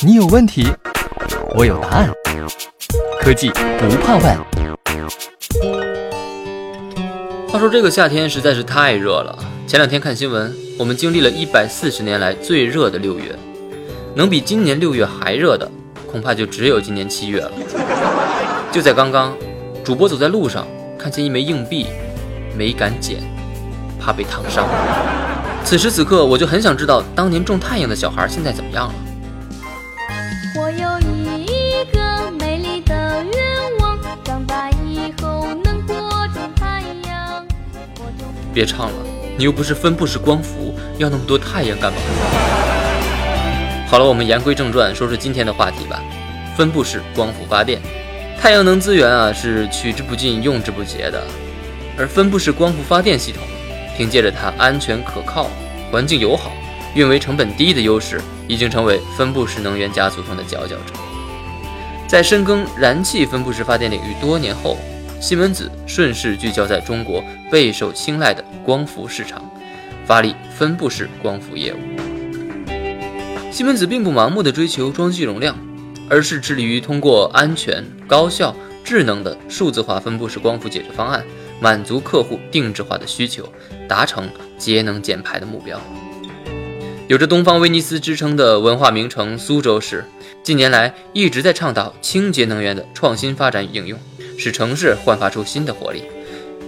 你有问题，我有答案。科技不怕问。话说这个夏天实在是太热了。前两天看新闻，我们经历了一百四十年来最热的六月，能比今年六月还热的，恐怕就只有今年七月了。就在刚刚，主播走在路上，看见一枚硬币，没敢捡，怕被烫伤。此时此刻，我就很想知道，当年种太阳的小孩现在怎么样了？我有一个美丽的愿望，长大以后能播种太阳。别唱了，你又不是分布式光伏，要那么多太阳干嘛？好了，我们言归正传，说说今天的话题吧。分布式光伏发电，太阳能资源啊是取之不尽、用之不竭的，而分布式光伏发电系统。凭借着它安全可靠、环境友好、运维成本低的优势，已经成为分布式能源家族中的佼佼者。在深耕燃气分布式发电领域多年后，西门子顺势聚焦在中国备受青睐的光伏市场，发力分布式光伏业务。西门子并不盲目的追求装机容量，而是致力于通过安全、高效、智能的数字化分布式光伏解决方案。满足客户定制化的需求，达成节能减排的目标。有着“东方威尼斯”之称的文化名城苏州市，近年来一直在倡导清洁能源的创新发展与应用，使城市焕发出新的活力。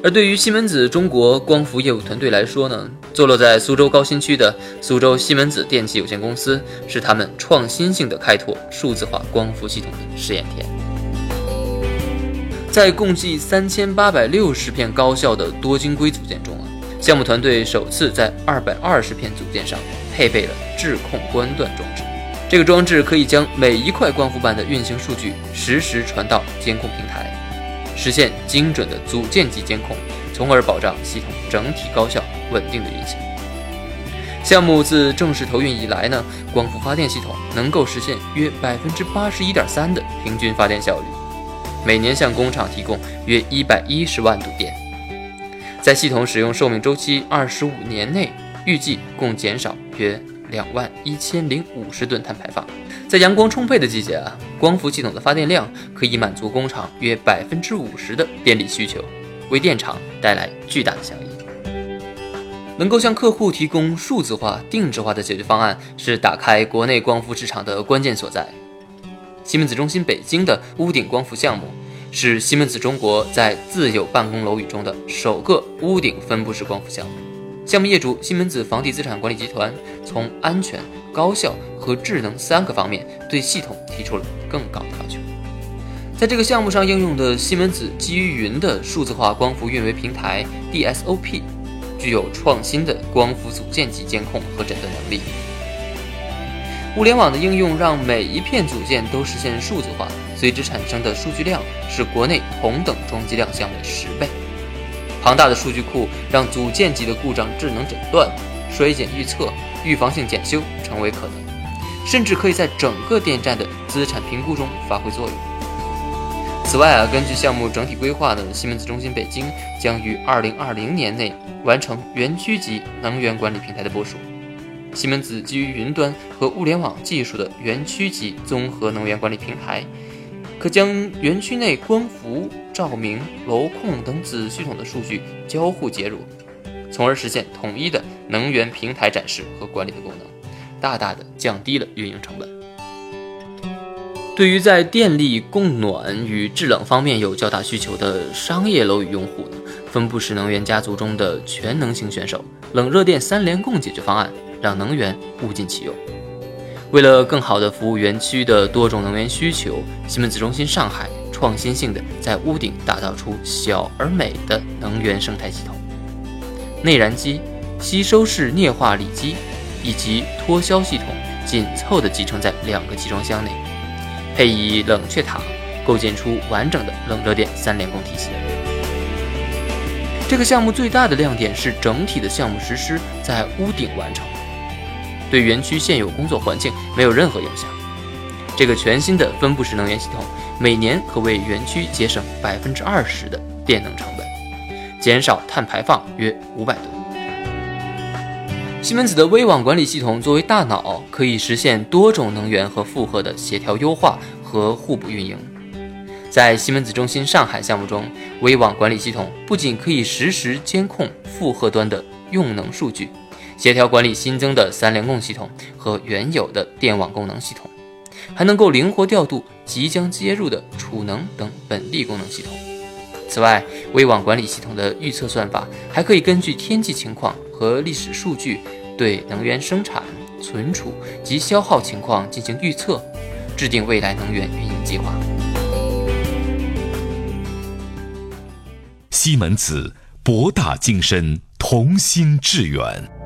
而对于西门子中国光伏业务团队来说呢，坐落在苏州高新区的苏州西门子电器有限公司，是他们创新性的开拓数字化光伏系统的试验田。在共计三千八百六十片高效的多晶硅组件中啊，项目团队首次在二百二十片组件上配备了智控关断装置。这个装置可以将每一块光伏板的运行数据实时传到监控平台，实现精准的组件级监控，从而保障系统整体高效稳定的运行。项目自正式投运以来呢，光伏发电系统能够实现约百分之八十一点三的平均发电效率。每年向工厂提供约一百一十万度电，在系统使用寿命周期二十五年内，预计共减少约两万一千零五十吨碳排放。在阳光充沛的季节啊，光伏系统的发电量可以满足工厂约百分之五十的电力需求，为电厂带来巨大的效益。能够向客户提供数字化、定制化的解决方案，是打开国内光伏市场的关键所在。西门子中心北京的屋顶光伏项目，是西门子中国在自有办公楼宇中的首个屋顶分布式光伏项目。项目业主西门子房地资产管理集团，从安全、高效和智能三个方面对系统提出了更高的要求。在这个项目上应用的西门子基于云的数字化光伏运维平台 DSOP，具有创新的光伏组件级监控和诊断能力。物联网的应用让每一片组件都实现数字化，随之产生的数据量是国内同等装机量项的十倍。庞大的数据库让组件级的故障智能诊断、衰减预测、预防性检修成为可能，甚至可以在整个电站的资产评估中发挥作用。此外啊，根据项目整体规划呢，西门子中心北京将于二零二零年内完成园区级能源管理平台的部署。西门子基于云端和物联网技术的园区级综合能源管理平台，可将园区内光伏、照明、楼控等子系统的数据交互接入，从而实现统一的能源平台展示和管理的功能，大大的降低了运营成本。对于在电力供暖与制冷方面有较大需求的商业楼宇用户，分布式能源家族中的全能型选手——冷热电三联供解决方案。让能源物尽其用。为了更好地服务园区的多种能源需求，西门子中心上海创新性的在屋顶打造出小而美的能源生态系统。内燃机、吸收式镍化锂机以及脱销系统紧凑地集成在两个集装箱内，配以冷却塔，构建出完整的冷热电三联供体系。这个项目最大的亮点是整体的项目实施在屋顶完成。对园区现有工作环境没有任何影响。这个全新的分布式能源系统每年可为园区节省百分之二十的电能成本，减少碳排放约五百吨。西门子的微网管理系统作为大脑，可以实现多种能源和负荷的协调优化和互补运营。在西门子中心上海项目中，微网管理系统不仅可以实时监控负荷端的用能数据，协调管理新增的三联供系统和原有的电网功能系统，还能够灵活调度即将接入的储能等本地功能系统。此外，微网管理系统的预测算法还可以根据天气情况和历史数据，对能源生产、存储及消耗情况进行预测，制定未来能源运营计划。西门子，博大精深，同心致远。